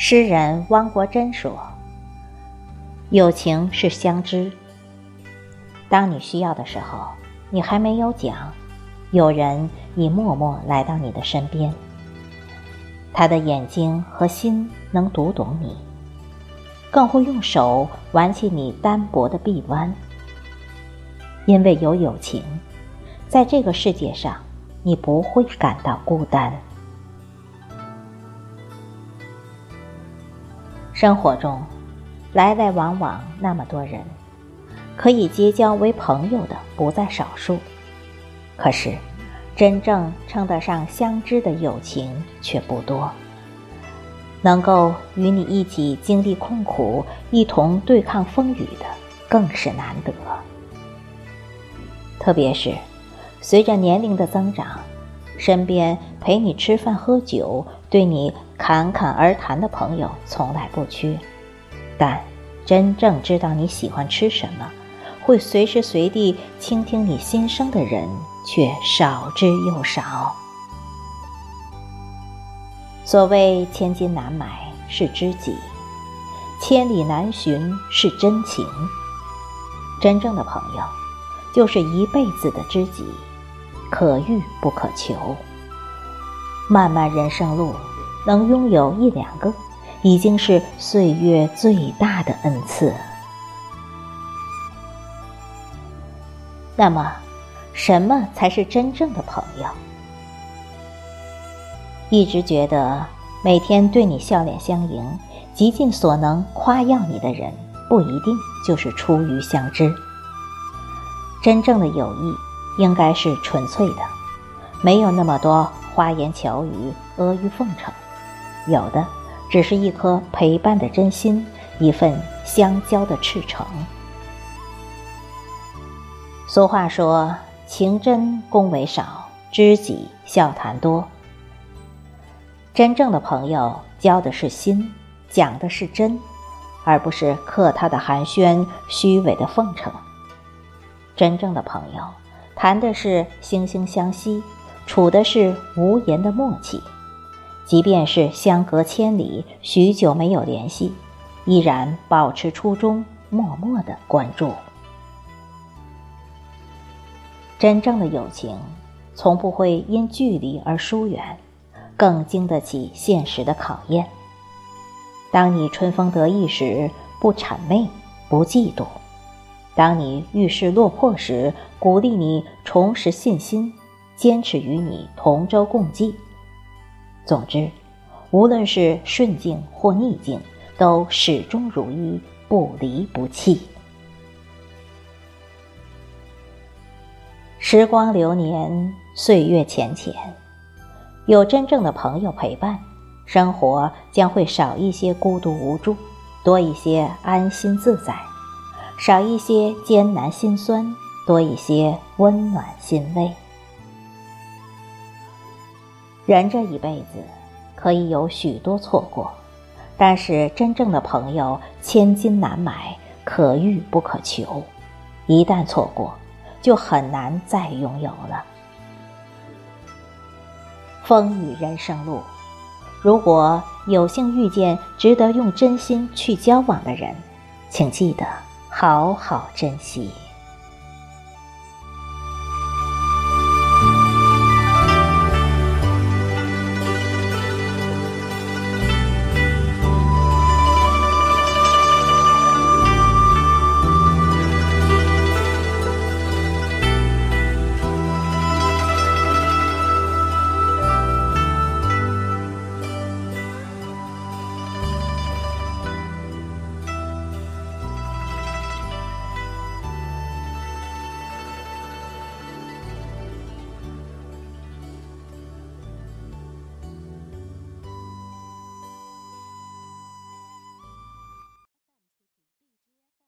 诗人汪国真说：“友情是相知。当你需要的时候，你还没有讲，有人已默默来到你的身边。他的眼睛和心能读懂你，更会用手挽起你单薄的臂弯。因为有友情，在这个世界上，你不会感到孤单。”生活中，来来往往那么多人，可以结交为朋友的不在少数。可是，真正称得上相知的友情却不多。能够与你一起经历困苦、一同对抗风雨的，更是难得。特别是，随着年龄的增长，身边陪你吃饭喝酒。对你侃侃而谈的朋友从来不缺，但真正知道你喜欢吃什么，会随时随地倾听你心声的人却少之又少。所谓千金难买是知己，千里难寻是真情。真正的朋友，就是一辈子的知己，可遇不可求。漫漫人生路，能拥有一两个，已经是岁月最大的恩赐。那么，什么才是真正的朋友？一直觉得每天对你笑脸相迎、极尽所能夸耀你的人，不一定就是出于相知。真正的友谊，应该是纯粹的，没有那么多。花言巧语、阿谀奉承，有的只是一颗陪伴的真心，一份相交的赤诚。俗话说：“情真恭维少，知己笑谈多。”真正的朋友交的是心，讲的是真，而不是客套的寒暄、虚伪的奉承。真正的朋友谈的是惺惺相惜。处的是无言的默契，即便是相隔千里，许久没有联系，依然保持初衷，默默的关注。真正的友情，从不会因距离而疏远，更经得起现实的考验。当你春风得意时，不谄媚，不嫉妒；当你遇事落魄时，鼓励你重拾信心。坚持与你同舟共济。总之，无论是顺境或逆境，都始终如一，不离不弃。时光流年，岁月浅浅，有真正的朋友陪伴，生活将会少一些孤独无助，多一些安心自在；少一些艰难心酸，多一些温暖欣慰。人这一辈子可以有许多错过，但是真正的朋友千金难买，可遇不可求。一旦错过，就很难再拥有了。风雨人生路，如果有幸遇见值得用真心去交往的人，请记得好好珍惜。